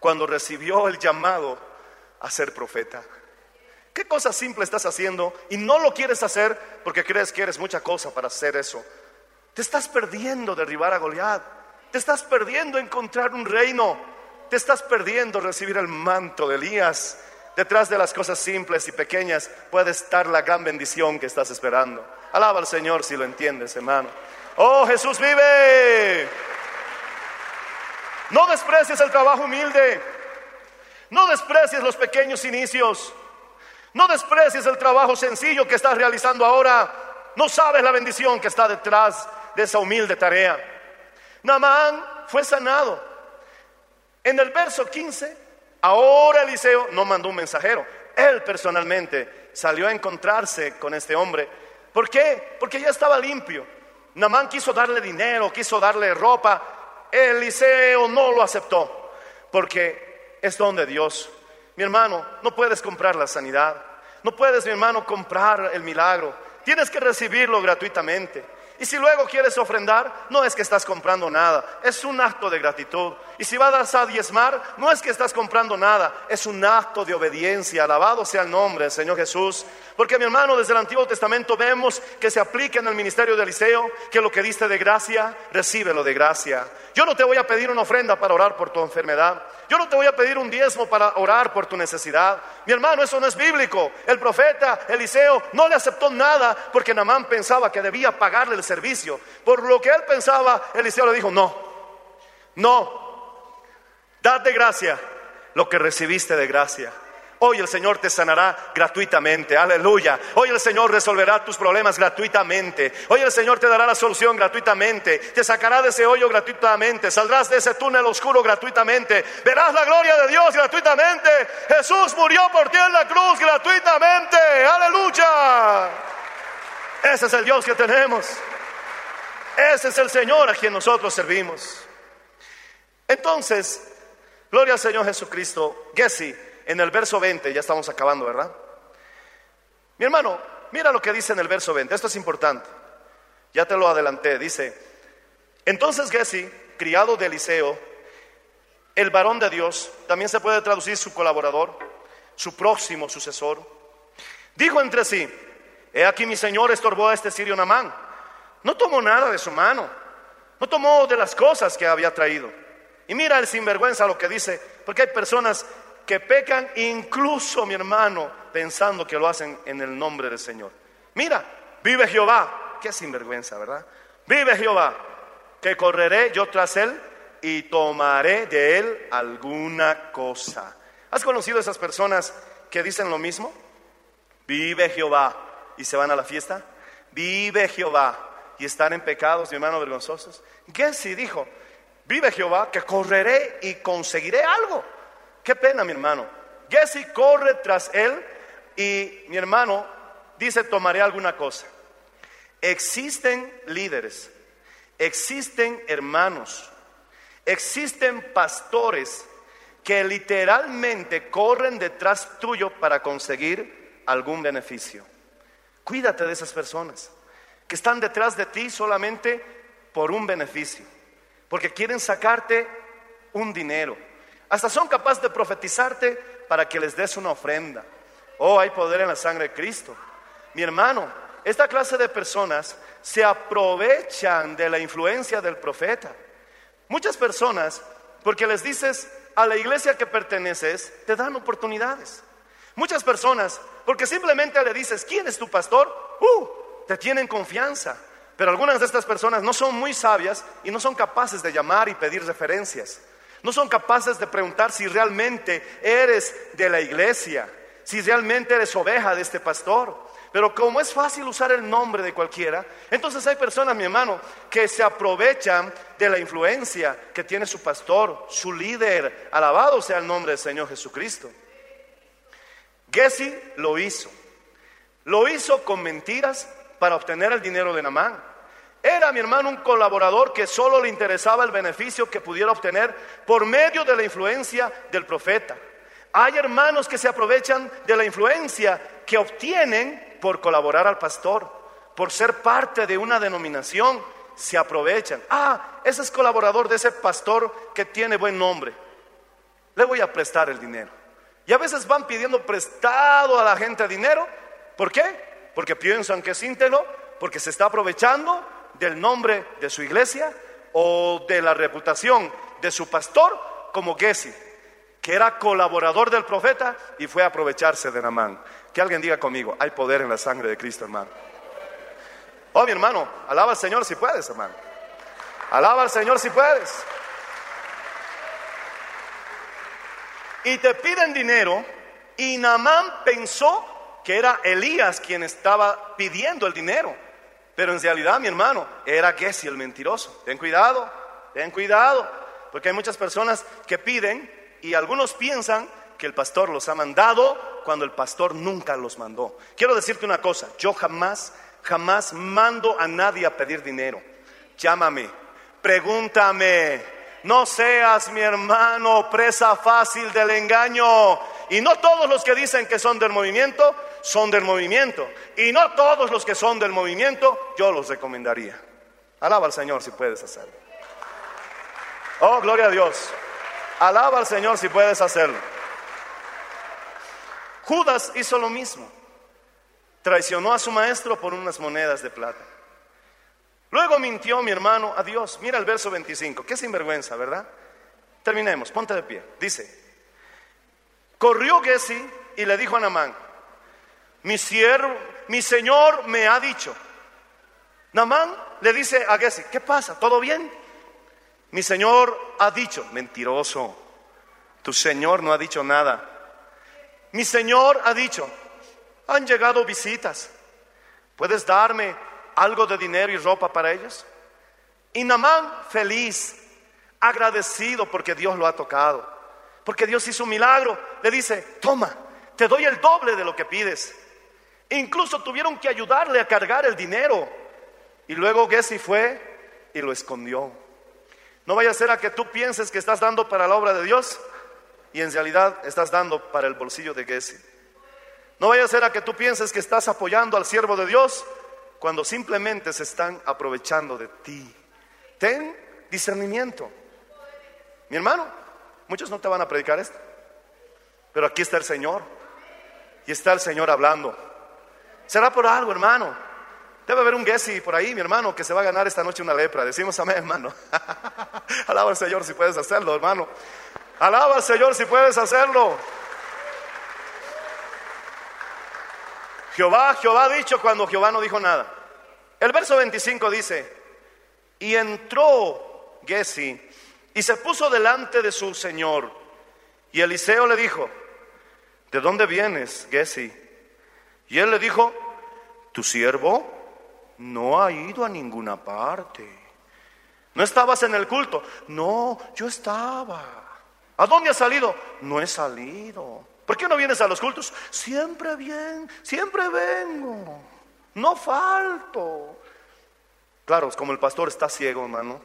cuando recibió el llamado a ser profeta. ¿Qué cosa simple estás haciendo y no lo quieres hacer porque crees que eres mucha cosa para hacer eso? Te estás perdiendo derribar a Goliat. Te estás perdiendo encontrar un reino. Te estás perdiendo recibir el manto de Elías. Detrás de las cosas simples y pequeñas puede estar la gran bendición que estás esperando. Alaba al Señor si lo entiendes, hermano. Oh, Jesús vive. No desprecies el trabajo humilde. No desprecies los pequeños inicios. No desprecies el trabajo sencillo que estás realizando ahora. No sabes la bendición que está detrás de esa humilde tarea. Naamán fue sanado. En el verso 15, ahora Eliseo no mandó un mensajero. Él personalmente salió a encontrarse con este hombre. ¿Por qué? Porque ya estaba limpio. Naamán quiso darle dinero, quiso darle ropa. Eliseo no lo aceptó. Porque es donde Dios. Mi hermano, no puedes comprar la sanidad. No puedes, mi hermano, comprar el milagro. Tienes que recibirlo gratuitamente. Y si luego quieres ofrendar, no es que estás comprando nada, es un acto de gratitud. Y si vas a diezmar, no es que estás comprando nada, es un acto de obediencia. Alabado sea el nombre del Señor Jesús. Porque mi hermano, desde el Antiguo Testamento vemos que se aplica en el ministerio de Eliseo, que lo que diste de gracia, recíbelo de gracia. Yo no te voy a pedir una ofrenda para orar por tu enfermedad. Yo no te voy a pedir un diezmo para orar por tu necesidad. Mi hermano, eso no es bíblico. El profeta Eliseo no le aceptó nada porque Namán pensaba que debía pagarle el servicio. Por lo que él pensaba, Eliseo le dijo, no, no, dad de gracia lo que recibiste de gracia. Hoy el Señor te sanará gratuitamente, aleluya. Hoy el Señor resolverá tus problemas gratuitamente. Hoy el Señor te dará la solución gratuitamente. Te sacará de ese hoyo gratuitamente. Saldrás de ese túnel oscuro gratuitamente. Verás la gloria de Dios gratuitamente. Jesús murió por ti en la cruz gratuitamente. Aleluya. Ese es el Dios que tenemos. Ese es el Señor a quien nosotros servimos. Entonces, gloria al Señor Jesucristo. Gessi en el verso 20, ya estamos acabando, ¿verdad? Mi hermano, mira lo que dice en el verso 20, esto es importante. Ya te lo adelanté, dice, entonces Gessi, criado de Eliseo, el varón de Dios, también se puede traducir su colaborador, su próximo sucesor, dijo entre sí, he aquí mi señor estorbó a este sirio Namán, no tomó nada de su mano, no tomó de las cosas que había traído. Y mira el sinvergüenza lo que dice, porque hay personas que pecan incluso, mi hermano, pensando que lo hacen en el nombre del Señor. Mira, vive Jehová, qué sinvergüenza, ¿verdad? Vive Jehová, que correré yo tras él y tomaré de él alguna cosa. ¿Has conocido esas personas que dicen lo mismo? Vive Jehová y se van a la fiesta. Vive Jehová y estar en pecados, mi hermano, vergonzosos. Gessi dijo, vive Jehová, que correré y conseguiré algo. Qué pena, mi hermano. Gessi corre tras él y mi hermano dice, tomaré alguna cosa. Existen líderes, existen hermanos, existen pastores que literalmente corren detrás tuyo para conseguir algún beneficio. Cuídate de esas personas que están detrás de ti solamente por un beneficio, porque quieren sacarte un dinero. Hasta son capaces de profetizarte para que les des una ofrenda. Oh, hay poder en la sangre de Cristo. Mi hermano, esta clase de personas se aprovechan de la influencia del profeta. Muchas personas, porque les dices a la iglesia que perteneces, te dan oportunidades. Muchas personas, porque simplemente le dices, ¿quién es tu pastor? Uh, te tienen confianza. Pero algunas de estas personas no son muy sabias y no son capaces de llamar y pedir referencias. No son capaces de preguntar si realmente eres de la iglesia, si realmente eres oveja de este pastor. Pero como es fácil usar el nombre de cualquiera, entonces hay personas, mi hermano, que se aprovechan de la influencia que tiene su pastor, su líder. Alabado sea el nombre del Señor Jesucristo. Gessi lo hizo. Lo hizo con mentiras para obtener el dinero de Namán. Era mi hermano un colaborador que solo le interesaba el beneficio que pudiera obtener por medio de la influencia del profeta. Hay hermanos que se aprovechan de la influencia que obtienen por colaborar al pastor, por ser parte de una denominación, se aprovechan. Ah, ese es colaborador de ese pastor que tiene buen nombre. Le voy a prestar el dinero. Y a veces van pidiendo prestado a la gente dinero. ¿Por qué? Porque piensan que es íntegro, porque se está aprovechando del nombre de su iglesia o de la reputación de su pastor como Gessi, que era colaborador del profeta y fue a aprovecharse de Namán. Que alguien diga conmigo, hay poder en la sangre de Cristo, hermano. Oh, mi hermano, alaba al Señor si puedes, hermano. Alaba al Señor si puedes. Y te piden dinero y Namán pensó que era Elías quien estaba pidiendo el dinero. Pero en realidad, mi hermano, era Gessi el mentiroso. Ten cuidado, ten cuidado, porque hay muchas personas que piden y algunos piensan que el pastor los ha mandado cuando el pastor nunca los mandó. Quiero decirte una cosa, yo jamás, jamás mando a nadie a pedir dinero. Llámame, pregúntame, no seas mi hermano presa fácil del engaño. Y no todos los que dicen que son del movimiento son del movimiento. Y no todos los que son del movimiento yo los recomendaría. Alaba al Señor si puedes hacerlo. Oh, gloria a Dios. Alaba al Señor si puedes hacerlo. Judas hizo lo mismo. Traicionó a su maestro por unas monedas de plata. Luego mintió mi hermano a Dios. Mira el verso 25. Qué sinvergüenza, ¿verdad? Terminemos. Ponte de pie. Dice: Corrió Gessi y le dijo a Namán: Mi siervo, mi señor me ha dicho. Namán le dice a Gessi: ¿Qué pasa? ¿Todo bien? Mi señor ha dicho, mentiroso, tu señor no ha dicho nada. Mi señor ha dicho, han llegado visitas, ¿puedes darme algo de dinero y ropa para ellos? Y Namán feliz, agradecido porque Dios lo ha tocado, porque Dios hizo un milagro, le dice, toma, te doy el doble de lo que pides. Incluso tuvieron que ayudarle a cargar el dinero. Y luego Gessi fue y lo escondió. No vaya a ser a que tú pienses que estás dando para la obra de Dios y en realidad estás dando para el bolsillo de Gessi. No vaya a ser a que tú pienses que estás apoyando al siervo de Dios cuando simplemente se están aprovechando de ti. Ten discernimiento. Mi hermano, muchos no te van a predicar esto, pero aquí está el Señor y está el Señor hablando. Será por algo, hermano. Debe haber un Gessi por ahí, mi hermano, que se va a ganar esta noche una lepra. Decimos amén, hermano. Alaba al Señor si puedes hacerlo, hermano. Alaba al Señor si puedes hacerlo. Jehová, Jehová ha dicho cuando Jehová no dijo nada. El verso 25 dice, y entró Gessi y se puso delante de su señor. Y Eliseo le dijo, ¿de dónde vienes, Gessi? Y él le dijo, tu siervo No ha ido a ninguna parte. ¿No estabas en el culto? No, yo estaba. ¿A dónde has salido? No he salido. ¿Por qué no vienes a los cultos? Siempre bien, siempre vengo. No falto. Claro, como el pastor está ciego, hermano.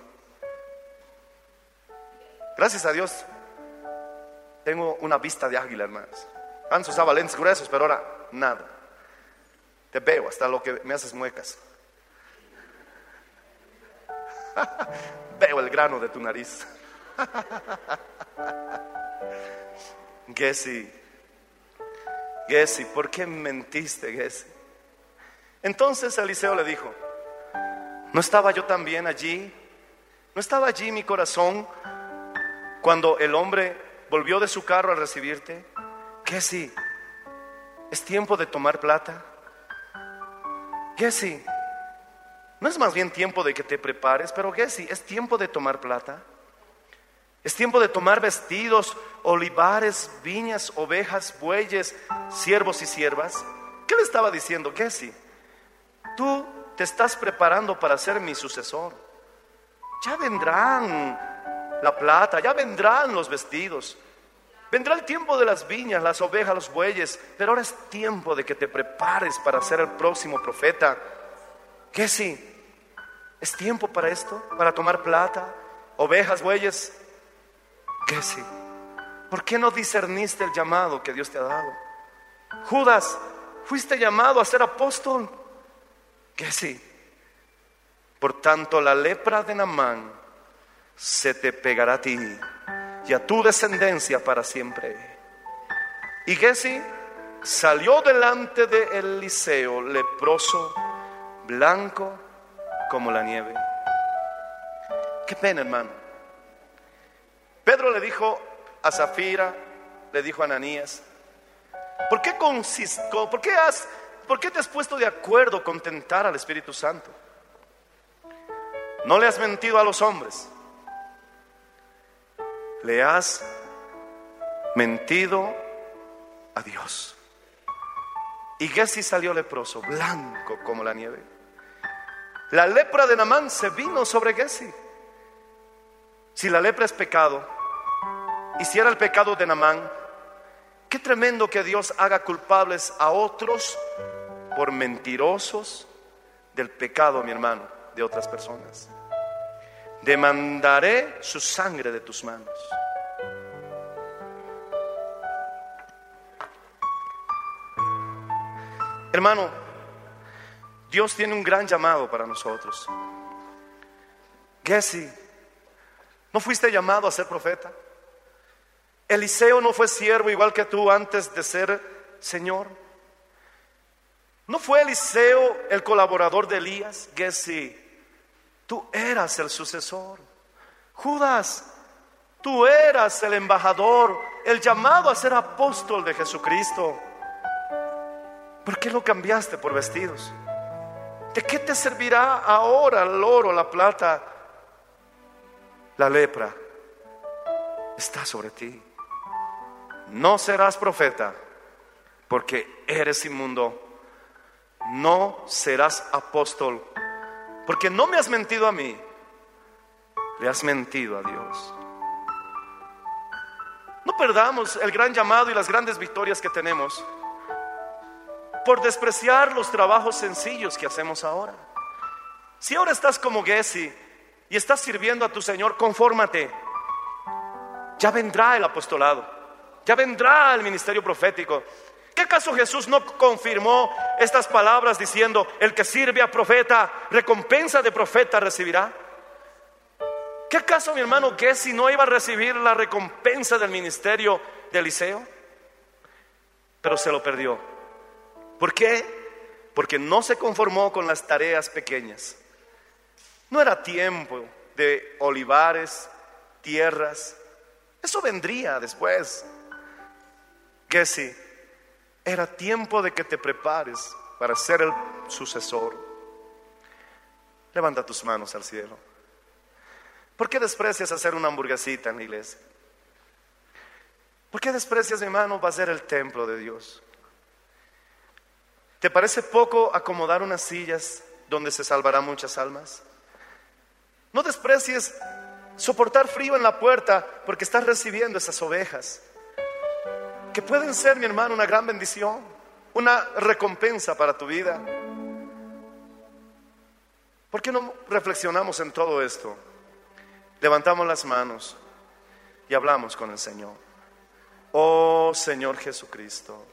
Gracias a Dios, tengo una vista de águila, hermanos. Antes usaba lentes gruesos, pero ahora nada. Te veo hasta lo que me haces muecas. veo el grano de tu nariz. Gessi, Gessi, ¿por qué mentiste, Gessi? Entonces Eliseo le dijo, ¿no estaba yo también allí? ¿No estaba allí mi corazón cuando el hombre volvió de su carro a recibirte? Gessi, ¿es tiempo de tomar plata? Gessi, ¿no es más bien tiempo de que te prepares? Pero Gessi, ¿es tiempo de tomar plata? Es tiempo de tomar vestidos, olivares, viñas, ovejas, bueyes, siervos y siervas. ¿Qué le estaba diciendo Gessi? Tú te estás preparando para ser mi sucesor. Ya vendrán la plata, ya vendrán los vestidos. Vendrá el tiempo de las viñas, las ovejas, los bueyes, pero ahora es tiempo de que te prepares para ser el próximo profeta. ¿Qué sí? ¿Es tiempo para esto? ¿Para tomar plata, ovejas, bueyes? ¿Qué sí? ¿Por qué no discerniste el llamado que Dios te ha dado? Judas, fuiste llamado a ser apóstol. ¿Qué sí? Por tanto, la lepra de Namán se te pegará a ti y a tu descendencia para siempre. Y Gessi salió delante de Eliseo, leproso, blanco como la nieve. Qué pena, hermano. Pedro le dijo a Zafira, le dijo a Ananías, ¿por qué, consisto, por, qué has, ¿por qué te has puesto de acuerdo con tentar al Espíritu Santo? No le has mentido a los hombres, le has mentido a Dios. Y Gessi salió leproso, blanco como la nieve. La lepra de Namán se vino sobre Gessi. Si la lepra es pecado, y si era el pecado de Namán, qué tremendo que Dios haga culpables a otros por mentirosos del pecado, mi hermano, de otras personas. Demandaré su sangre de tus manos. Hermano, Dios tiene un gran llamado para nosotros. Gessi, ¿no fuiste llamado a ser profeta? Eliseo no fue siervo igual que tú antes de ser Señor. ¿No fue Eliseo el colaborador de Elías? Gessi, tú eras el sucesor. Judas, tú eras el embajador, el llamado a ser apóstol de Jesucristo. ¿Por qué lo cambiaste por vestidos? ¿De qué te servirá ahora el oro, la plata, la lepra? Está sobre ti no serás profeta porque eres inmundo. No serás apóstol porque no me has mentido a mí, le has mentido a Dios. No perdamos el gran llamado y las grandes victorias que tenemos por despreciar los trabajos sencillos que hacemos ahora. Si ahora estás como Gessi y estás sirviendo a tu Señor, confórmate. Ya vendrá el apostolado. Ya vendrá el ministerio profético. ¿Qué acaso Jesús no confirmó estas palabras diciendo, el que sirve a profeta, recompensa de profeta recibirá? ¿Qué acaso mi hermano si no iba a recibir la recompensa del ministerio de Eliseo? Pero se lo perdió. ¿Por qué? Porque no se conformó con las tareas pequeñas. No era tiempo de olivares, tierras. Eso vendría después que si era tiempo de que te prepares para ser el sucesor. Levanta tus manos al cielo. ¿Por qué desprecias hacer una hamburguesita en la iglesia? ¿Por qué desprecias, mi hermano, va a ser el templo de Dios? ¿Te parece poco acomodar unas sillas donde se salvarán muchas almas. No desprecies soportar frío en la puerta porque estás recibiendo esas ovejas, que pueden ser, mi hermano, una gran bendición, una recompensa para tu vida. ¿Por qué no reflexionamos en todo esto? Levantamos las manos y hablamos con el Señor. Oh Señor Jesucristo,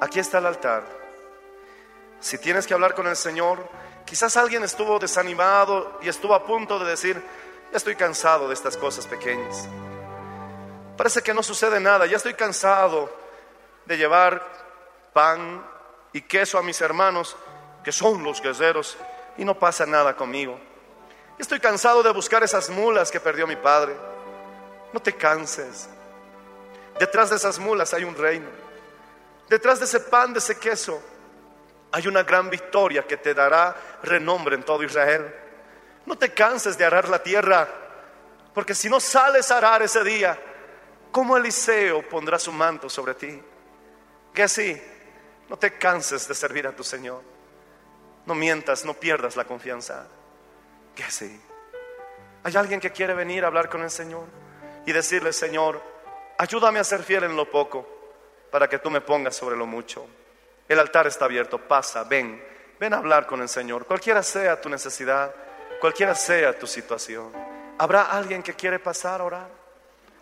aquí está el altar. Si tienes que hablar con el Señor, quizás alguien estuvo desanimado y estuvo a punto de decir, ya estoy cansado de estas cosas pequeñas. Parece que no sucede nada, ya estoy cansado de llevar pan y queso a mis hermanos, que son los guerreros, y no pasa nada conmigo. Estoy cansado de buscar esas mulas que perdió mi padre. No te canses. Detrás de esas mulas hay un reino. Detrás de ese pan, de ese queso, hay una gran victoria que te dará renombre en todo Israel. No te canses de arar la tierra, porque si no sales a arar ese día, ¿cómo Eliseo pondrá su manto sobre ti? Que así, no te canses de servir a tu Señor. No mientas, no pierdas la confianza. Que sí. Hay alguien que quiere venir a hablar con el Señor y decirle, Señor, ayúdame a ser fiel en lo poco para que tú me pongas sobre lo mucho. El altar está abierto, pasa, ven, ven a hablar con el Señor, cualquiera sea tu necesidad, cualquiera sea tu situación. ¿Habrá alguien que quiere pasar a orar?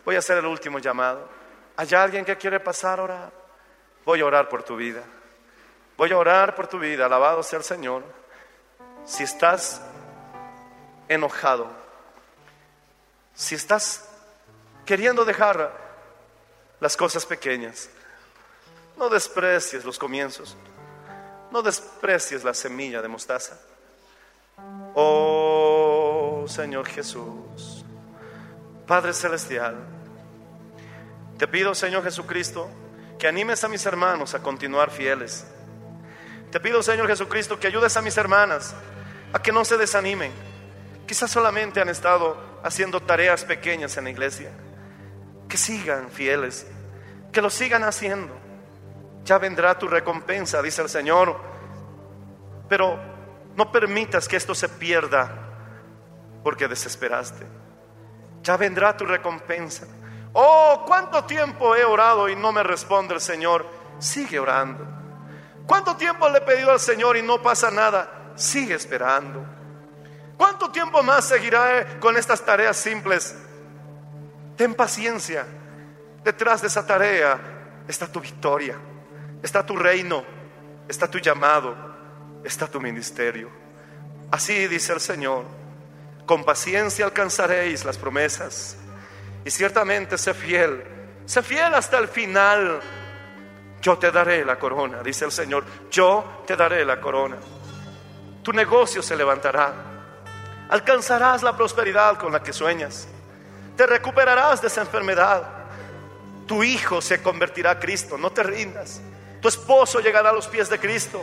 Voy a hacer el último llamado. ¿Hay alguien que quiere pasar a orar? Voy a orar por tu vida. Voy a orar por tu vida, alabado sea el Señor. Si estás enojado, si estás queriendo dejar las cosas pequeñas, no desprecies los comienzos, no desprecies la semilla de mostaza. Oh Señor Jesús, Padre Celestial, te pido Señor Jesucristo que animes a mis hermanos a continuar fieles. Te pido Señor Jesucristo que ayudes a mis hermanas a que no se desanimen. Quizás solamente han estado haciendo tareas pequeñas en la iglesia. Que sigan fieles, que lo sigan haciendo. Ya vendrá tu recompensa, dice el Señor. Pero no permitas que esto se pierda porque desesperaste. Ya vendrá tu recompensa. Oh, cuánto tiempo he orado y no me responde el Señor. Sigue orando. ¿Cuánto tiempo le he pedido al Señor y no pasa nada? Sigue esperando. ¿Cuánto tiempo más seguirá con estas tareas simples? Ten paciencia. Detrás de esa tarea está tu victoria, está tu reino, está tu llamado, está tu ministerio. Así dice el Señor, con paciencia alcanzaréis las promesas. Y ciertamente sé fiel, sé fiel hasta el final. Yo te daré la corona, dice el Señor, yo te daré la corona. Tu negocio se levantará, alcanzarás la prosperidad con la que sueñas, te recuperarás de esa enfermedad, tu hijo se convertirá a Cristo, no te rindas, tu esposo llegará a los pies de Cristo,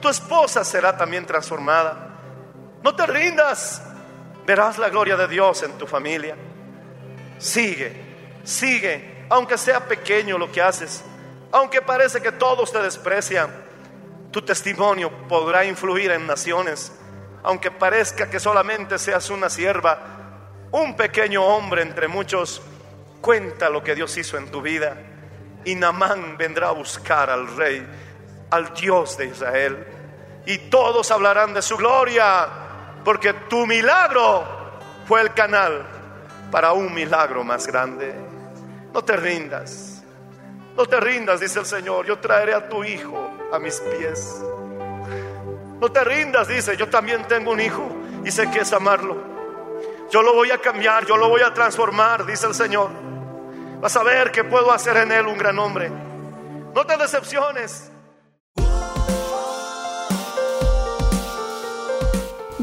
tu esposa será también transformada, no te rindas, verás la gloria de Dios en tu familia. Sigue, sigue, aunque sea pequeño lo que haces, aunque parece que todos te desprecian, tu testimonio podrá influir en naciones, aunque parezca que solamente seas una sierva, un pequeño hombre entre muchos, cuenta lo que Dios hizo en tu vida. Y Namán vendrá a buscar al rey, al Dios de Israel, y todos hablarán de su gloria, porque tu milagro fue el canal para un milagro más grande. No te rindas, no te rindas, dice el Señor, yo traeré a tu hijo a mis pies. No te rindas, dice, yo también tengo un hijo y sé que es amarlo. Yo lo voy a cambiar, yo lo voy a transformar, dice el Señor. Vas a ver que puedo hacer en él un gran hombre. No te decepciones.